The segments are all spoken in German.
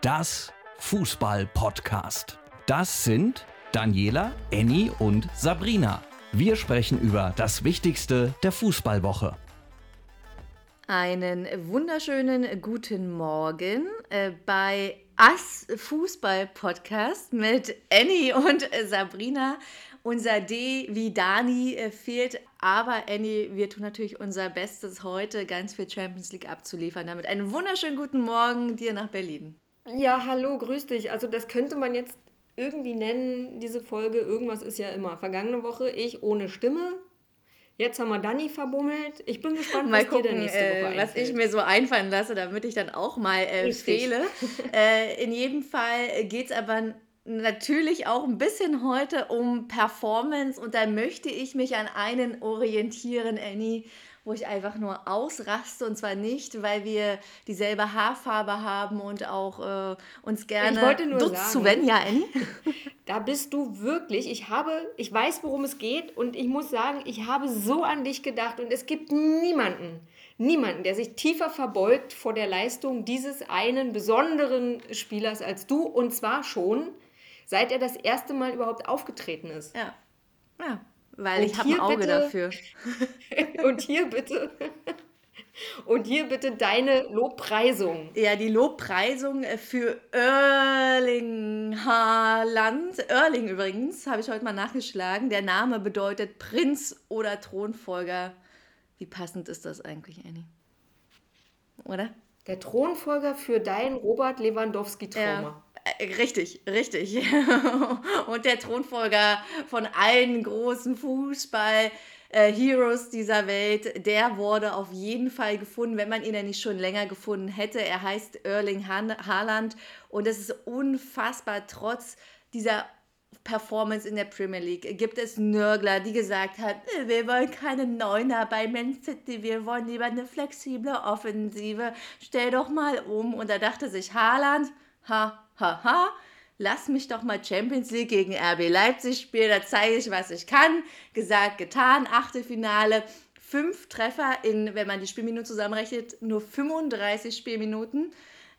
das Fußball-Podcast. Das sind Daniela, Annie und Sabrina. Wir sprechen über das Wichtigste der Fußballwoche. Einen wunderschönen guten Morgen äh, bei Ass Fußball Podcast mit Annie und Sabrina. Unser D wie Dani äh, fehlt, aber Annie, wir tun natürlich unser Bestes heute ganz viel Champions League abzuliefern. Damit einen wunderschönen guten Morgen dir nach Berlin. Ja, hallo, grüß dich. Also das könnte man jetzt irgendwie nennen, diese Folge. Irgendwas ist ja immer. Vergangene Woche ich ohne Stimme, Jetzt haben wir Dani verbummelt. Ich bin gespannt, mal was gucken, dir denn nächste Woche äh, Was ich mir so einfallen lasse, damit ich dann auch mal äh, fehle. äh, in jedem Fall geht es aber natürlich auch ein bisschen heute um Performance und da möchte ich mich an einen orientieren, Annie wo ich einfach nur ausraste und zwar nicht, weil wir dieselbe Haarfarbe haben und auch äh, uns gerne sagen, zu wenn, ja, Annie? Da bist du wirklich, ich habe, ich weiß, worum es geht und ich muss sagen, ich habe so an dich gedacht und es gibt niemanden, niemanden, der sich tiefer verbeugt vor der Leistung dieses einen besonderen Spielers als du und zwar schon, seit er das erste Mal überhaupt aufgetreten ist. Ja. Ja, weil und ich habe ein Auge bitte, dafür. und hier bitte. Und hier bitte deine Lobpreisung. Ja, die Lobpreisung äh, für Erling Haaland. Erling übrigens, habe ich heute mal nachgeschlagen. Der Name bedeutet Prinz oder Thronfolger. Wie passend ist das eigentlich, Annie? Oder? Der Thronfolger für deinen Robert Lewandowski-Trauma. Ja. Äh, richtig, richtig. Und der Thronfolger von allen großen Fußball- äh, dieser Welt, der wurde auf jeden Fall gefunden, wenn man ihn ja nicht schon länger gefunden hätte. Er heißt Erling Haaland und es ist unfassbar, trotz dieser Performance in der Premier League gibt es Nörgler, die gesagt hat, äh, wir wollen keine Neuner bei Man City, wir wollen lieber eine flexible Offensive. Stell doch mal um. Und da dachte sich Haaland, ha, ha, ha, lass mich doch mal Champions League gegen RB Leipzig spielen, da zeige ich, was ich kann. Gesagt, getan, Achtelfinale, fünf Treffer in, wenn man die Spielminuten zusammenrechnet, nur 35 Spielminuten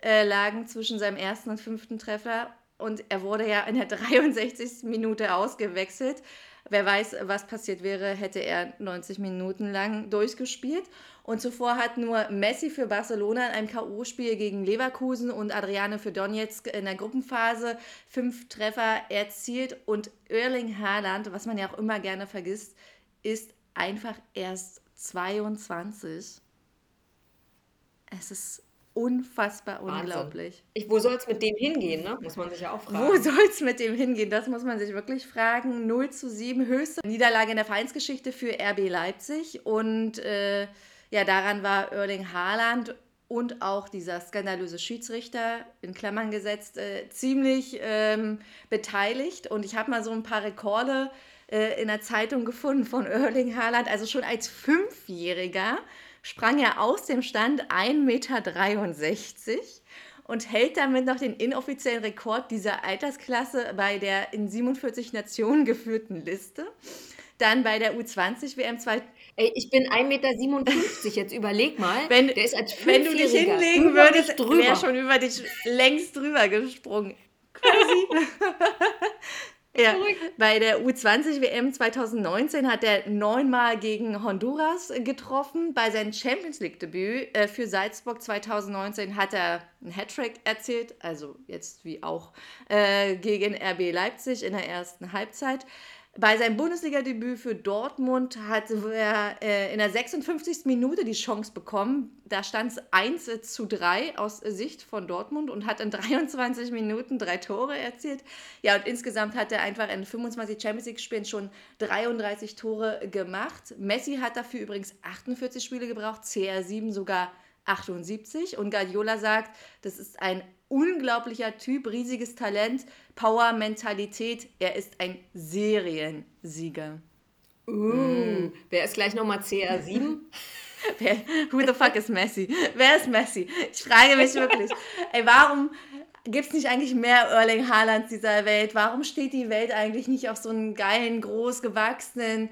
äh, lagen zwischen seinem ersten und fünften Treffer und er wurde ja in der 63. Minute ausgewechselt. Wer weiß, was passiert wäre, hätte er 90 Minuten lang durchgespielt. Und zuvor hat nur Messi für Barcelona in einem K.O.-Spiel gegen Leverkusen und Adriane für Donetsk in der Gruppenphase fünf Treffer erzielt. Und Erling Haaland, was man ja auch immer gerne vergisst, ist einfach erst 22. Es ist unfassbar Wahnsinn. unglaublich. Ich, wo soll es mit dem hingehen, ne? muss man sich ja auch fragen. Wo soll es mit dem hingehen? Das muss man sich wirklich fragen. 0 zu 7, höchste Niederlage in der Vereinsgeschichte für RB Leipzig. Und äh, ja, daran war Erling Haaland und auch dieser skandalöse Schiedsrichter, in Klammern gesetzt, äh, ziemlich ähm, beteiligt. Und ich habe mal so ein paar Rekorde äh, in der Zeitung gefunden von Erling Haaland. Also schon als Fünfjähriger sprang er aus dem Stand 1,63 Meter und hält damit noch den inoffiziellen Rekord dieser Altersklasse bei der in 47 Nationen geführten Liste. Dann bei der U20-WM 2. Ey, ich bin 1,57 Meter, jetzt überleg mal. Wenn, der ist als wenn du dich hinlegen würdest, wäre schon über dich längst drüber gesprungen. Crazy. Ja, bei der U20-WM 2019 hat er neunmal gegen Honduras getroffen. Bei seinem Champions League-Debüt äh, für Salzburg 2019 hat er einen Hattrick erzielt, also jetzt wie auch äh, gegen RB Leipzig in der ersten Halbzeit. Bei seinem Bundesliga-Debüt für Dortmund hat er äh, in der 56. Minute die Chance bekommen. Da stand es 1 zu 3 aus Sicht von Dortmund und hat in 23 Minuten drei Tore erzielt. Ja, und insgesamt hat er einfach in 25 Champions League-Spielen schon 33 Tore gemacht. Messi hat dafür übrigens 48 Spiele gebraucht, CR7 sogar 78. Und Guardiola sagt, das ist ein unglaublicher Typ, riesiges Talent, Power, Mentalität. Er ist ein Seriensieger. Uh, mm. Wer ist gleich nochmal CR7? Wer, who the fuck is Messi? Wer ist Messi? Ich frage mich wirklich, ey, warum gibt es nicht eigentlich mehr Erling Haalands dieser Welt? Warum steht die Welt eigentlich nicht auf so einen geilen, großgewachsenen,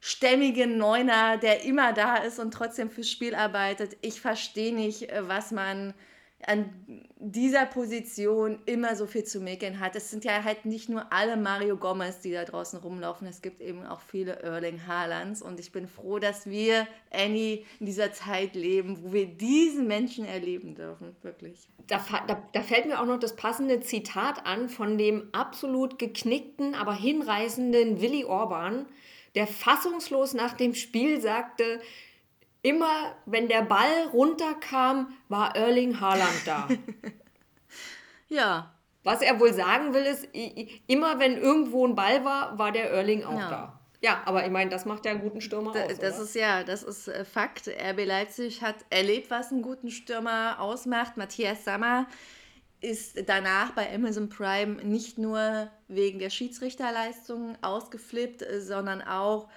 stämmigen Neuner, der immer da ist und trotzdem fürs Spiel arbeitet? Ich verstehe nicht, was man an dieser Position immer so viel zu meckern hat. Es sind ja halt nicht nur alle Mario Gomez, die da draußen rumlaufen. Es gibt eben auch viele Erling Haalands. Und ich bin froh, dass wir, Annie, in dieser Zeit leben, wo wir diesen Menschen erleben dürfen. Wirklich. Da, da, da fällt mir auch noch das passende Zitat an von dem absolut geknickten, aber hinreißenden Willy Orban, der fassungslos nach dem Spiel sagte, immer wenn der Ball runterkam, war Erling Haaland da. ja. Was er wohl sagen will, ist, immer wenn irgendwo ein Ball war, war der Erling auch ja. da. Ja, aber ich meine, das macht ja einen guten Stürmer aus. Das oder? ist ja, das ist äh, Fakt. RB Leipzig hat erlebt, was einen guten Stürmer ausmacht. Matthias Sammer ist danach bei Amazon Prime nicht nur wegen der Schiedsrichterleistungen ausgeflippt, äh, sondern auch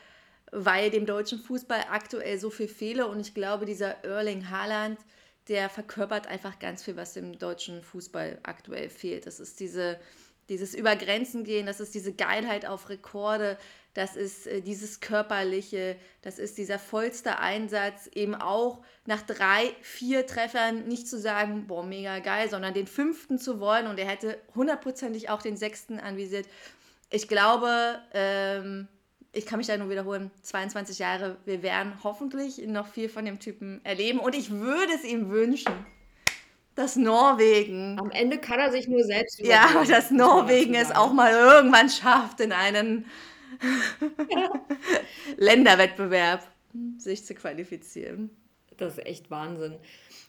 weil dem deutschen Fußball aktuell so viel fehle. Und ich glaube, dieser Erling Haaland, der verkörpert einfach ganz viel, was dem deutschen Fußball aktuell fehlt. Das ist diese, dieses Übergrenzen gehen, das ist diese Geilheit auf Rekorde, das ist äh, dieses Körperliche, das ist dieser vollste Einsatz, eben auch nach drei, vier Treffern nicht zu sagen, boah, mega geil, sondern den fünften zu wollen und er hätte hundertprozentig auch den sechsten anvisiert. Ich glaube, ähm, ich kann mich da nur wiederholen, 22 Jahre, wir werden hoffentlich noch viel von dem Typen erleben und ich würde es ihm wünschen, dass Norwegen. Am Ende kann er sich nur selbst Ja, dass Norwegen es auch mal irgendwann schafft, in einen Länderwettbewerb sich zu qualifizieren. Das ist echt Wahnsinn.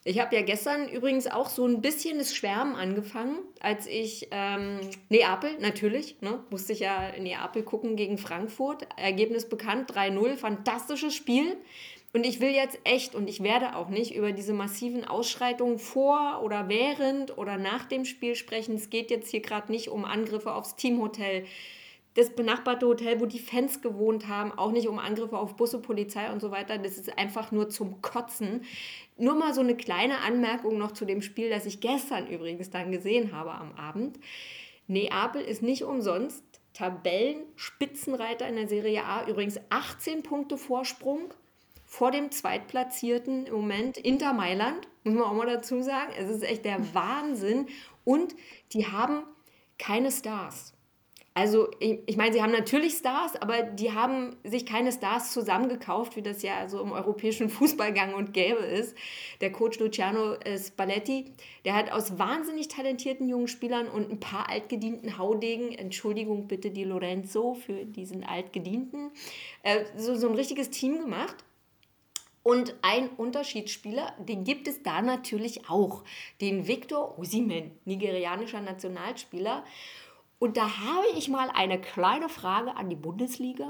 Ich habe ja gestern übrigens auch so ein bisschen das Schwärmen angefangen, als ich ähm, Neapel, natürlich, ne, musste ich ja Neapel gucken gegen Frankfurt. Ergebnis bekannt, 3-0, fantastisches Spiel. Und ich will jetzt echt, und ich werde auch nicht über diese massiven Ausschreitungen vor oder während oder nach dem Spiel sprechen. Es geht jetzt hier gerade nicht um Angriffe aufs Teamhotel das benachbarte Hotel, wo die Fans gewohnt haben, auch nicht um Angriffe auf Busse, Polizei und so weiter. Das ist einfach nur zum Kotzen. Nur mal so eine kleine Anmerkung noch zu dem Spiel, das ich gestern übrigens dann gesehen habe am Abend. Neapel ist nicht umsonst Tabellenspitzenreiter in der Serie A. Übrigens 18 Punkte Vorsprung vor dem Zweitplatzierten im Moment Inter Mailand, muss man auch mal dazu sagen. Es ist echt der Wahnsinn. Und die haben keine Stars. Also ich, ich meine, sie haben natürlich Stars, aber die haben sich keine Stars zusammengekauft, wie das ja so im europäischen Fußball gang und gäbe ist. Der Coach Luciano Spalletti, der hat aus wahnsinnig talentierten jungen Spielern und ein paar altgedienten Haudegen, Entschuldigung bitte die Lorenzo für diesen altgedienten, äh, so, so ein richtiges Team gemacht. Und ein Unterschiedsspieler, den gibt es da natürlich auch, den Victor Osimhen, nigerianischer Nationalspieler. Und da habe ich mal eine kleine Frage an die Bundesliga.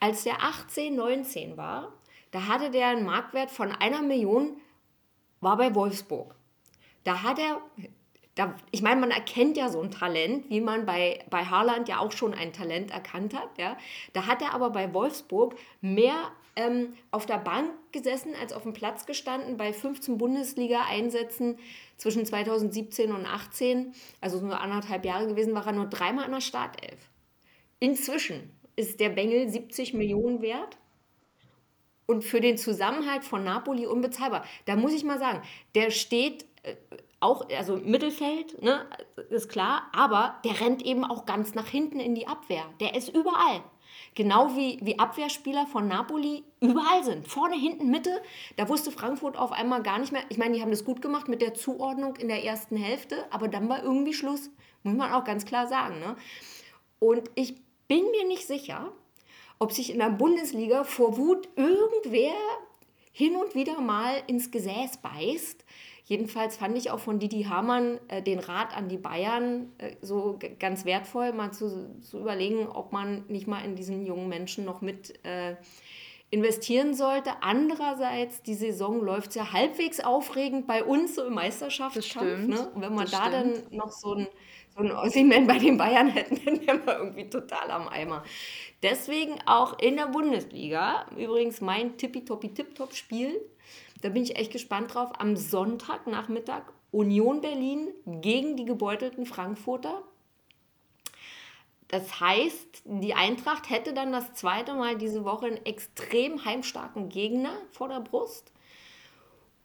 Als der 18, 19 war, da hatte der einen Marktwert von einer Million, war bei Wolfsburg. Da hat er, da, ich meine, man erkennt ja so ein Talent, wie man bei, bei Haaland ja auch schon ein Talent erkannt hat. Ja. Da hat er aber bei Wolfsburg mehr ähm, auf der Bank gesessen als auf dem Platz gestanden. Bei 15 Bundesliga-Einsätzen zwischen 2017 und 2018, also nur anderthalb Jahre gewesen, war er nur dreimal in der Startelf. Inzwischen ist der Bengel 70 Millionen wert und für den Zusammenhalt von Napoli unbezahlbar. Da muss ich mal sagen, der steht äh, auch, also Mittelfeld, ne, ist klar, aber der rennt eben auch ganz nach hinten in die Abwehr. Der ist überall. Genau wie, wie Abwehrspieler von Napoli überall sind. Vorne, hinten, Mitte. Da wusste Frankfurt auf einmal gar nicht mehr. Ich meine, die haben das gut gemacht mit der Zuordnung in der ersten Hälfte, aber dann war irgendwie Schluss. Muss man auch ganz klar sagen. Ne? Und ich bin mir nicht sicher, ob sich in der Bundesliga vor Wut irgendwer hin und wieder mal ins Gesäß beißt, Jedenfalls fand ich auch von Didi Hamann äh, den Rat an die Bayern äh, so ganz wertvoll, mal zu, zu überlegen, ob man nicht mal in diesen jungen Menschen noch mit äh, investieren sollte. Andererseits, die Saison läuft ja halbwegs aufregend bei uns so im Meisterschaftskampf. Ne? Und wenn man da stimmt. dann noch so ein so ein Ossiman bei den Bayern hätten, dann wären wir irgendwie total am Eimer. Deswegen auch in der Bundesliga, übrigens mein tippitoppi-tipptopp-Spiel, da bin ich echt gespannt drauf. Am Sonntagnachmittag Union Berlin gegen die gebeutelten Frankfurter. Das heißt, die Eintracht hätte dann das zweite Mal diese Woche einen extrem heimstarken Gegner vor der Brust.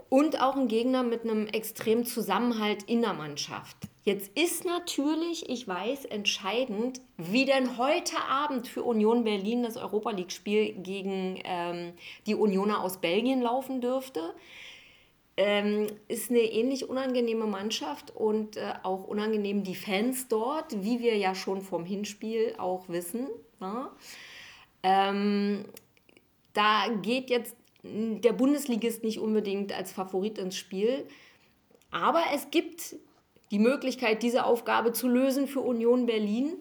und auch ein Gegner mit einem extremen Zusammenhalt in der Mannschaft. Jetzt ist natürlich, ich weiß, entscheidend, wie denn heute Abend für Union Berlin das Europa League-Spiel gegen ähm, die Unioner aus Belgien laufen dürfte. Ähm, ist eine ähnlich unangenehme Mannschaft und äh, auch unangenehm die Fans dort, wie wir ja schon vom Hinspiel auch wissen. Ne? Ähm, da geht jetzt der Bundesligist nicht unbedingt als Favorit ins Spiel. Aber es gibt die Möglichkeit, diese Aufgabe zu lösen für Union Berlin.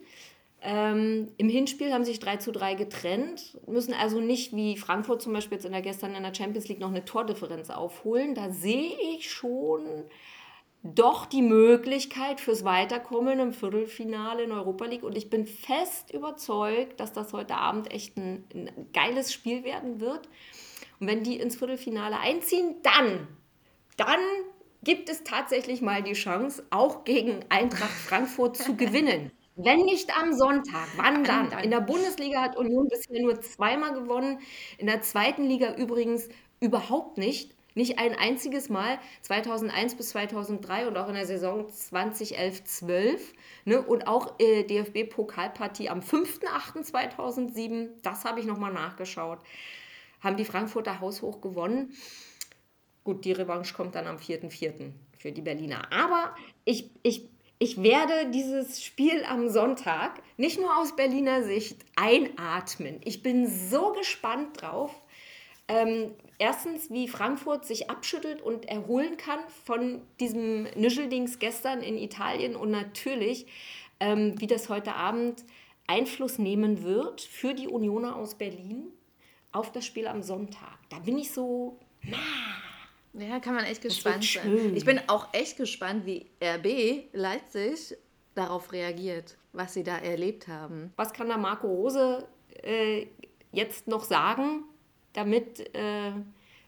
Ähm, Im Hinspiel haben sich 3 zu 3 getrennt, müssen also nicht wie Frankfurt zum Beispiel jetzt in der gestern in der Champions League noch eine Tordifferenz aufholen. Da sehe ich schon doch die Möglichkeit fürs Weiterkommen im Viertelfinale in Europa League. Und ich bin fest überzeugt, dass das heute Abend echt ein, ein geiles Spiel werden wird. Und wenn die ins Viertelfinale einziehen, dann, dann gibt es tatsächlich mal die Chance, auch gegen Eintracht Frankfurt zu gewinnen. Wenn nicht am Sonntag, wann dann? In der Bundesliga hat Union bisher nur zweimal gewonnen, in der zweiten Liga übrigens überhaupt nicht. Nicht ein einziges Mal, 2001 bis 2003 und auch in der Saison 2011-12. Ne? Und auch äh, DFB-Pokalpartie am 5.8.2007, das habe ich nochmal nachgeschaut, haben die Frankfurter haushoch gewonnen. Gut, die Revanche kommt dann am 4.4. für die Berliner. Aber ich, ich, ich werde dieses Spiel am Sonntag nicht nur aus Berliner Sicht einatmen. Ich bin so gespannt drauf. Ähm, erstens, wie Frankfurt sich abschüttelt und erholen kann von diesem Nischeldings gestern in Italien und natürlich, ähm, wie das heute Abend Einfluss nehmen wird für die Unioner aus Berlin auf das Spiel am Sonntag. Da bin ich so, na, ja, kann man echt gespannt sein. Ich bin auch echt gespannt, wie RB Leipzig darauf reagiert, was sie da erlebt haben. Was kann da Marco Rose äh, jetzt noch sagen, damit äh,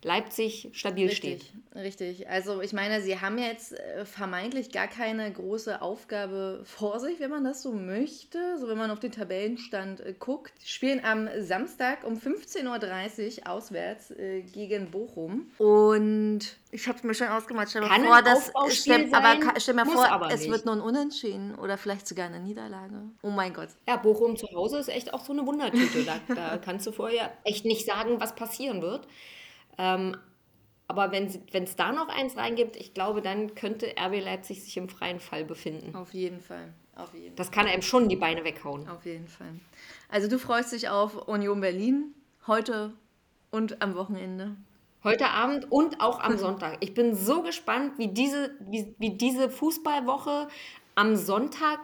Leipzig stabil richtig, steht. Richtig. Also ich meine, sie haben jetzt äh, vermeintlich gar keine große Aufgabe vor sich, wenn man das so möchte. So wenn man auf den Tabellenstand äh, guckt. Sie spielen am Samstag um 15.30 Uhr auswärts äh, gegen Bochum. Und ich habe es mir schon ausgemacht. Stell mir vor, dass, stell, sein, aber, stell mir vor aber es wird nur ein Unentschieden oder vielleicht sogar eine Niederlage. Oh mein Gott. Ja, Bochum zu Hause ist echt auch so eine Wundertüte. da, da kannst du vorher echt nicht sagen, was passieren wird. Ähm, aber wenn es da noch eins reingibt, ich glaube, dann könnte RB Leipzig sich im freien Fall befinden. Auf jeden Fall. Auf jeden das kann einem schon die Beine weghauen. Auf jeden Fall. Also du freust dich auf Union Berlin heute und am Wochenende. Heute Abend und auch am Sonntag. Ich bin so gespannt, wie diese, wie, wie diese Fußballwoche am Sonntag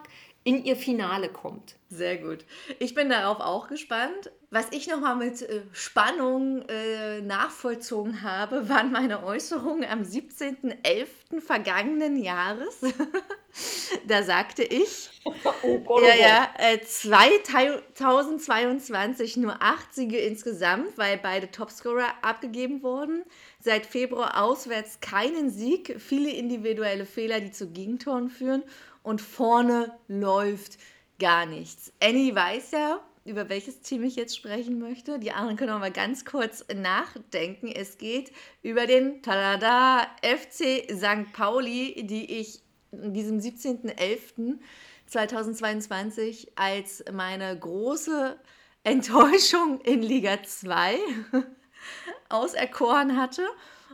in ihr Finale kommt. Sehr gut. Ich bin darauf auch gespannt. Was ich nochmal mit äh, Spannung äh, nachvollzogen habe, waren meine Äußerungen am 17.11. vergangenen Jahres. da sagte ich, oh Gott, ja, ja, äh, 2022 nur acht Siege insgesamt, weil beide Topscorer abgegeben wurden. Seit Februar auswärts keinen Sieg, viele individuelle Fehler, die zu Gegentoren führen und vorne läuft gar nichts. Annie weiß ja, über welches Team ich jetzt sprechen möchte. Die anderen können auch mal ganz kurz nachdenken. Es geht über den Talada FC St. Pauli, die ich in diesem 17.11.2022 als meine große Enttäuschung in Liga 2 auserkoren hatte.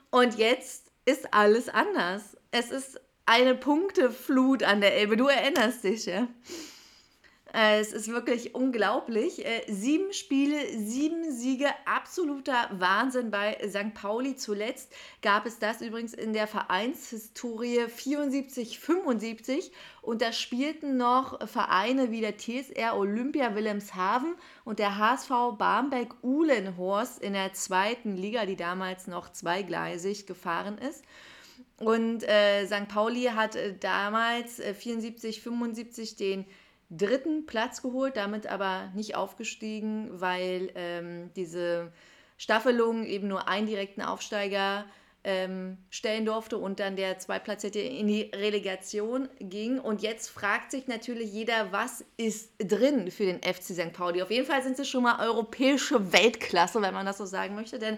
Und jetzt ist alles anders. Es ist eine Punkteflut an der Elbe. Du erinnerst dich, ja? Äh, es ist wirklich unglaublich. Äh, sieben Spiele, sieben Siege, absoluter Wahnsinn bei St. Pauli. Zuletzt gab es das übrigens in der Vereinshistorie 74, 75 und da spielten noch Vereine wie der TSR Olympia Wilhelmshaven und der HSV Barmbek-Uhlenhorst in der zweiten Liga, die damals noch zweigleisig gefahren ist. Und äh, St. Pauli hat äh, damals äh, 74, 75 den dritten Platz geholt, damit aber nicht aufgestiegen, weil ähm, diese Staffelung eben nur einen direkten Aufsteiger ähm, stellen durfte und dann der Zweitplatzierte in die Relegation ging. Und jetzt fragt sich natürlich jeder, was ist drin für den FC St. Pauli. Auf jeden Fall sind sie schon mal europäische Weltklasse, wenn man das so sagen möchte, denn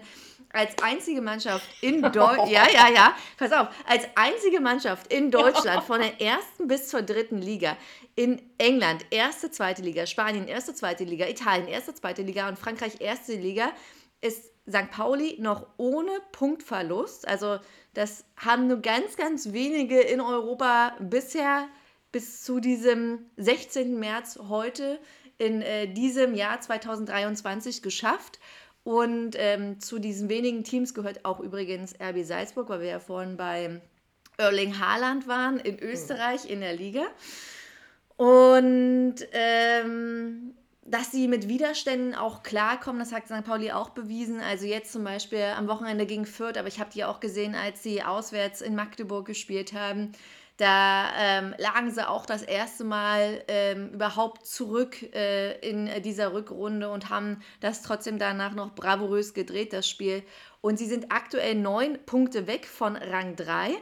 als einzige Mannschaft in Deutschland, ja, ja, ja, pass auf, als einzige Mannschaft in Deutschland von der ersten bis zur dritten Liga, in England erste, zweite Liga, Spanien erste, zweite Liga, Italien erste, zweite Liga und Frankreich erste Liga, ist St. Pauli noch ohne Punktverlust. Also das haben nur ganz, ganz wenige in Europa bisher bis zu diesem 16. März heute in äh, diesem Jahr 2023 geschafft. Und ähm, zu diesen wenigen Teams gehört auch übrigens RB Salzburg, weil wir ja vorhin bei Erling Haaland waren in Österreich in der Liga. Und ähm, dass sie mit Widerständen auch klarkommen, das hat St. Pauli auch bewiesen. Also jetzt zum Beispiel am Wochenende gegen Fürth, aber ich habe die auch gesehen, als sie auswärts in Magdeburg gespielt haben. Da ähm, lagen sie auch das erste Mal ähm, überhaupt zurück äh, in dieser Rückrunde und haben das trotzdem danach noch bravourös gedreht, das Spiel. Und sie sind aktuell neun Punkte weg von Rang 3,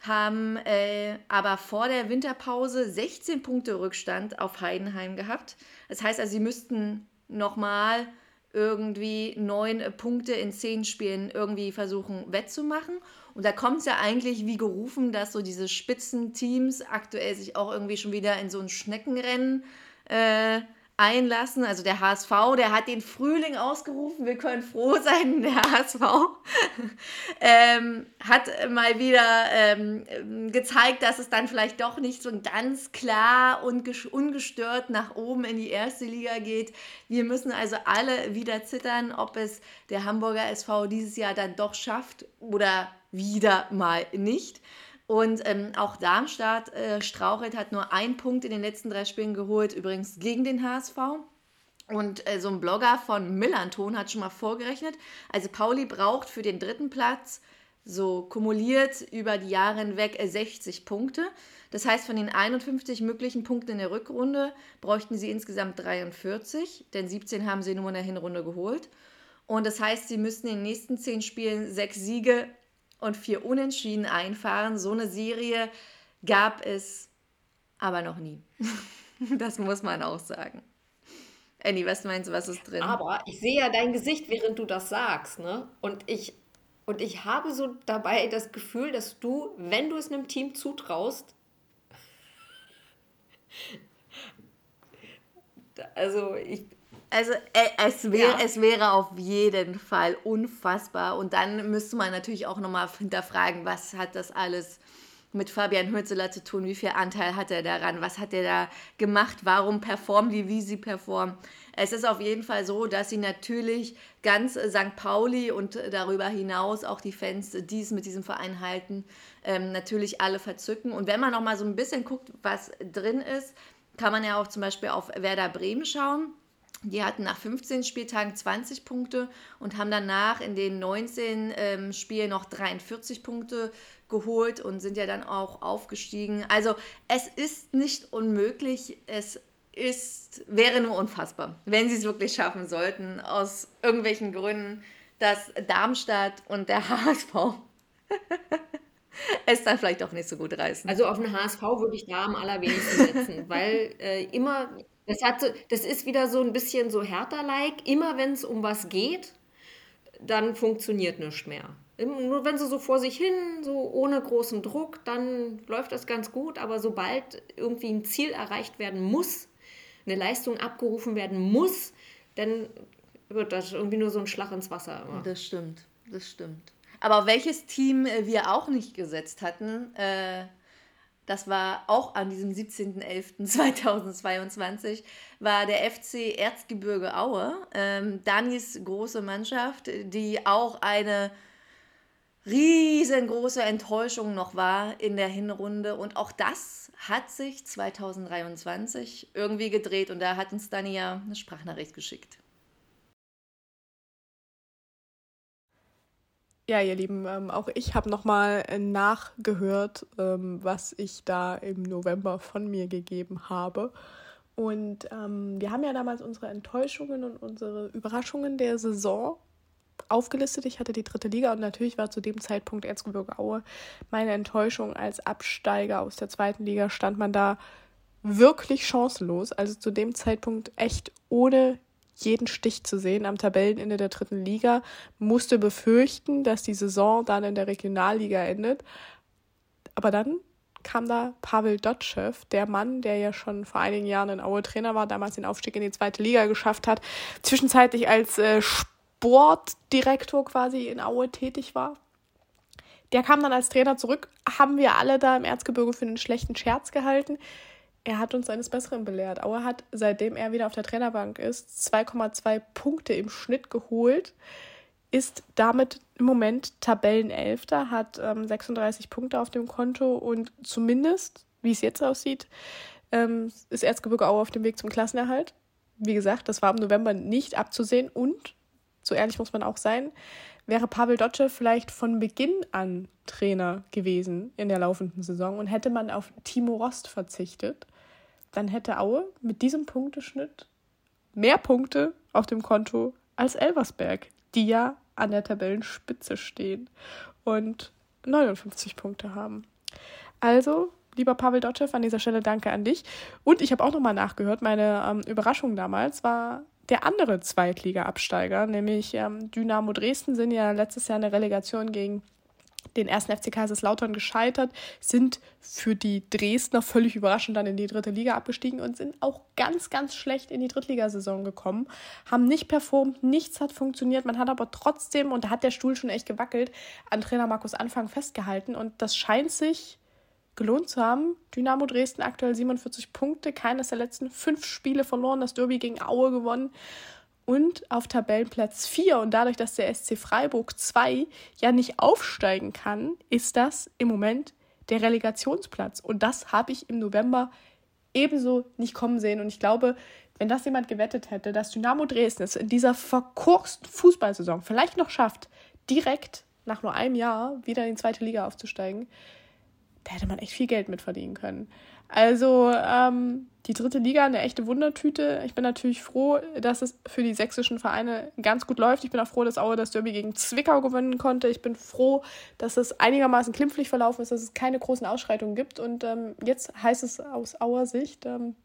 haben äh, aber vor der Winterpause 16 Punkte Rückstand auf Heidenheim gehabt. Das heißt also, sie müssten nochmal irgendwie neun Punkte in zehn Spielen irgendwie versuchen wettzumachen. Und da kommt es ja eigentlich wie gerufen, dass so diese Spitzenteams aktuell sich auch irgendwie schon wieder in so ein Schneckenrennen äh, einlassen. Also der HSV, der hat den Frühling ausgerufen. Wir können froh sein, der HSV ähm, hat mal wieder ähm, gezeigt, dass es dann vielleicht doch nicht so ganz klar und ungestört nach oben in die erste Liga geht. Wir müssen also alle wieder zittern, ob es der Hamburger SV dieses Jahr dann doch schafft oder wieder mal nicht. Und ähm, auch Darmstadt äh, strauchelt, hat nur einen Punkt in den letzten drei Spielen geholt, übrigens gegen den HSV. Und äh, so ein Blogger von Millanton hat schon mal vorgerechnet. Also Pauli braucht für den dritten Platz so kumuliert über die Jahre hinweg 60 äh, Punkte. Das heißt, von den 51 möglichen Punkten in der Rückrunde bräuchten sie insgesamt 43, denn 17 haben sie nur in der Hinrunde geholt. Und das heißt, sie müssten in den nächsten 10 Spielen sechs Siege und vier Unentschieden einfahren. So eine Serie gab es aber noch nie. das muss man auch sagen. Annie, was meinst du, was ist drin? Aber ich sehe ja dein Gesicht, während du das sagst, ne? Und ich, und ich habe so dabei das Gefühl, dass du, wenn du es einem Team zutraust, also ich, also äh, es, wär, ja. es wäre auf jeden Fall unfassbar. Und dann müsste man natürlich auch nochmal hinterfragen, was hat das alles mit Fabian Hürzeler zu tun? Wie viel Anteil hat er daran? Was hat er da gemacht? Warum performen die, wie sie performen? Es ist auf jeden Fall so, dass sie natürlich ganz St. Pauli und darüber hinaus auch die Fans, die es mit diesem Verein halten, ähm, natürlich alle verzücken. Und wenn man noch mal so ein bisschen guckt, was drin ist, kann man ja auch zum Beispiel auf Werder Bremen schauen. Die hatten nach 15 Spieltagen 20 Punkte und haben danach in den 19 ähm, Spielen noch 43 Punkte geholt und sind ja dann auch aufgestiegen. Also es ist nicht unmöglich, es ist, wäre nur unfassbar, wenn sie es wirklich schaffen sollten, aus irgendwelchen Gründen, dass Darmstadt und der HSV es dann vielleicht auch nicht so gut reißen. Also auf den HSV würde ich da am allerwenigsten setzen, weil äh, immer das, hat das ist wieder so ein bisschen so härter-like. Immer wenn es um was geht, dann funktioniert nichts mehr. Nur wenn sie so vor sich hin, so ohne großen Druck, dann läuft das ganz gut. Aber sobald irgendwie ein Ziel erreicht werden muss, eine Leistung abgerufen werden muss, dann wird das irgendwie nur so ein Schlag ins Wasser. Immer. Das stimmt, das stimmt. Aber welches Team wir auch nicht gesetzt hatten, äh, das war auch an diesem 17.11.2022, war der FC Erzgebirge Aue. Ähm, Danis große Mannschaft, die auch eine riesengroße Enttäuschung noch war in der Hinrunde. Und auch das hat sich 2023 irgendwie gedreht. Und da hat uns Dani ja eine Sprachnachricht geschickt. Ja, ihr Lieben, ähm, auch ich habe nochmal äh, nachgehört, ähm, was ich da im November von mir gegeben habe. Und ähm, wir haben ja damals unsere Enttäuschungen und unsere Überraschungen der Saison aufgelistet. Ich hatte die dritte Liga und natürlich war zu dem Zeitpunkt Erzgebirge Aue meine Enttäuschung als Absteiger aus der zweiten Liga. Stand man da wirklich chancenlos. Also zu dem Zeitpunkt echt ohne jeden Stich zu sehen am Tabellenende der dritten Liga, musste befürchten, dass die Saison dann in der Regionalliga endet. Aber dann kam da Pavel Dotschew, der Mann, der ja schon vor einigen Jahren in Aue Trainer war, damals den Aufstieg in die zweite Liga geschafft hat, zwischenzeitlich als äh, Sportdirektor quasi in Aue tätig war. Der kam dann als Trainer zurück, haben wir alle da im Erzgebirge für einen schlechten Scherz gehalten. Er hat uns eines Besseren belehrt. Aue hat, seitdem er wieder auf der Trainerbank ist, 2,2 Punkte im Schnitt geholt, ist damit im Moment Tabellenelfter, hat ähm, 36 Punkte auf dem Konto und zumindest, wie es jetzt aussieht, ähm, ist Erzgebirge Aue auf dem Weg zum Klassenerhalt. Wie gesagt, das war im November nicht abzusehen und, so ehrlich muss man auch sein, wäre Pavel Dotschew vielleicht von Beginn an Trainer gewesen in der laufenden Saison und hätte man auf Timo Rost verzichtet, dann hätte Aue mit diesem Punkteschnitt mehr Punkte auf dem Konto als Elversberg, die ja an der Tabellenspitze stehen und 59 Punkte haben. Also, lieber Pavel Dotschew, an dieser Stelle danke an dich. Und ich habe auch nochmal nachgehört, meine ähm, Überraschung damals war der andere Zweitliga-Absteiger, nämlich ähm, Dynamo Dresden, sind ja letztes Jahr in der Relegation gegen den ersten FC Kaiserslautern gescheitert, sind für die Dresdner völlig überraschend dann in die dritte Liga abgestiegen und sind auch ganz, ganz schlecht in die Drittligasaison gekommen, haben nicht performt, nichts hat funktioniert, man hat aber trotzdem, und da hat der Stuhl schon echt gewackelt, an Trainer Markus Anfang festgehalten. Und das scheint sich gelohnt zu haben. Dynamo Dresden aktuell 47 Punkte, keines der letzten fünf Spiele verloren, das Derby gegen Aue gewonnen und auf Tabellenplatz 4 und dadurch, dass der SC Freiburg 2 ja nicht aufsteigen kann, ist das im Moment der Relegationsplatz. Und das habe ich im November ebenso nicht kommen sehen. Und ich glaube, wenn das jemand gewettet hätte, dass Dynamo Dresden es in dieser verkorksten Fußballsaison vielleicht noch schafft, direkt nach nur einem Jahr wieder in die zweite Liga aufzusteigen, da hätte man echt viel Geld mitverdienen können. Also ähm, die dritte Liga eine echte Wundertüte. Ich bin natürlich froh, dass es für die sächsischen Vereine ganz gut läuft. Ich bin auch froh, dass Aue das Derby gegen Zwickau gewinnen konnte. Ich bin froh, dass es einigermaßen klimpflich verlaufen ist, dass es keine großen Ausschreitungen gibt. Und ähm, jetzt heißt es aus Auer Sicht, ähm,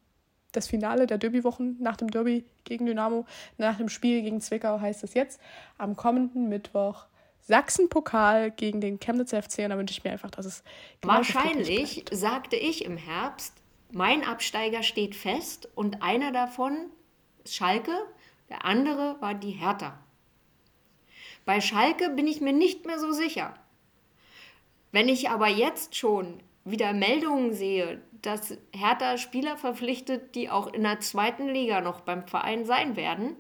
das Finale der Derbywochen nach dem Derby gegen Dynamo, nach dem Spiel gegen Zwickau heißt es jetzt am kommenden Mittwoch Sachsen-Pokal gegen den Chemnitzer FC und da wünsche ich mir einfach, dass es Wahrscheinlich sagte ich im Herbst, mein Absteiger steht fest und einer davon ist Schalke, der andere war die Hertha. Bei Schalke bin ich mir nicht mehr so sicher. Wenn ich aber jetzt schon wieder Meldungen sehe, dass Hertha Spieler verpflichtet, die auch in der zweiten Liga noch beim Verein sein werden,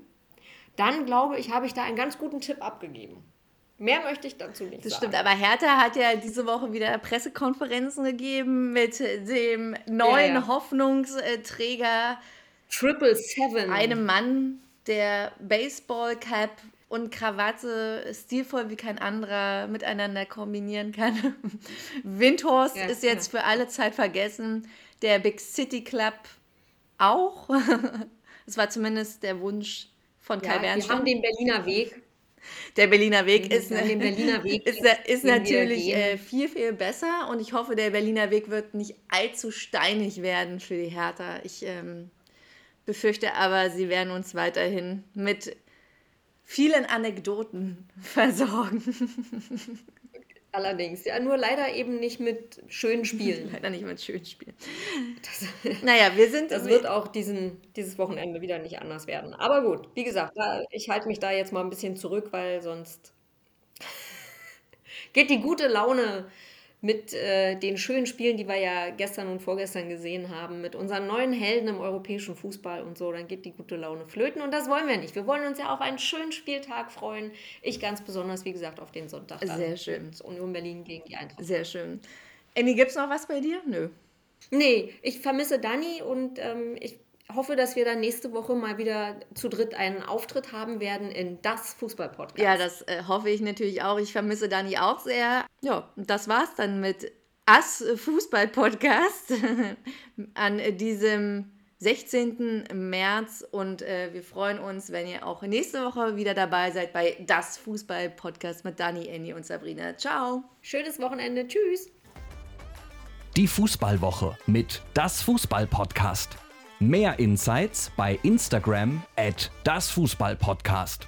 dann glaube ich, habe ich da einen ganz guten Tipp abgegeben. Mehr möchte ich dazu nicht das sagen. stimmt, aber Hertha hat ja diese Woche wieder Pressekonferenzen gegeben mit dem neuen Ja, ja. Hoffnungsträger, Triple Seven. einem Mann, der Baseball-Cap und Krawatte stilvoll wie kein anderer miteinander kombinieren kann. Windhorst Ja, ist jetzt für alle Zeit vergessen. Der Big City Club auch. Es war zumindest der Wunsch von Kai ja, wir Bernstein. haben den Berliner Weg. Der Berliner Weg ist, den Berliner Weg ist, ist natürlich äh, viel, viel besser und ich hoffe, der Berliner Weg wird nicht allzu steinig werden für die Hertha. Ich ähm, befürchte aber, sie werden uns weiterhin mit vielen Anekdoten versorgen. Allerdings. Ja, nur leider eben nicht mit schönen Spielen. Leider nicht mit schönen Spielen. naja, wir sind. Das wird auch diesen, dieses Wochenende wieder nicht anders werden. Aber gut, wie gesagt, da, ich halte mich da jetzt mal ein bisschen zurück, weil sonst geht die gute Laune mit äh, den schönen Spielen, die wir ja gestern und vorgestern gesehen haben, mit unseren neuen Helden im europäischen Fußball und so, dann geht die gute Laune flöten und das wollen wir nicht. Wir wollen uns ja auf einen schönen Spieltag freuen. Ich ganz besonders, wie gesagt, auf den Sonntag. dann. Sehr schön. Und Union Berlin gegen die Eintracht. Sehr schön. Annie, gibt es noch was bei dir? Nö. Nee, ich vermisse Dani und ähm, ich hoffe, dass wir dann nächste Woche mal wieder zu dritt einen Auftritt haben werden in das Fußball-Podcast. Ja, das äh, hoffe ich natürlich auch. Ich vermisse Dani auch sehr. Ja, und das war's dann mit Ass Fußball-Podcast an diesem 16. März. Und äh, wir freuen uns, wenn ihr auch nächste Woche wieder dabei seid bei Das Fußball-Podcast mit Dani, Annie und Sabrina. Ciao. Schönes Wochenende. Tschüss. Die Fußballwoche mit Das Fußball-Podcast. Mehr Insights bei Instagram at das Fußballpodcast.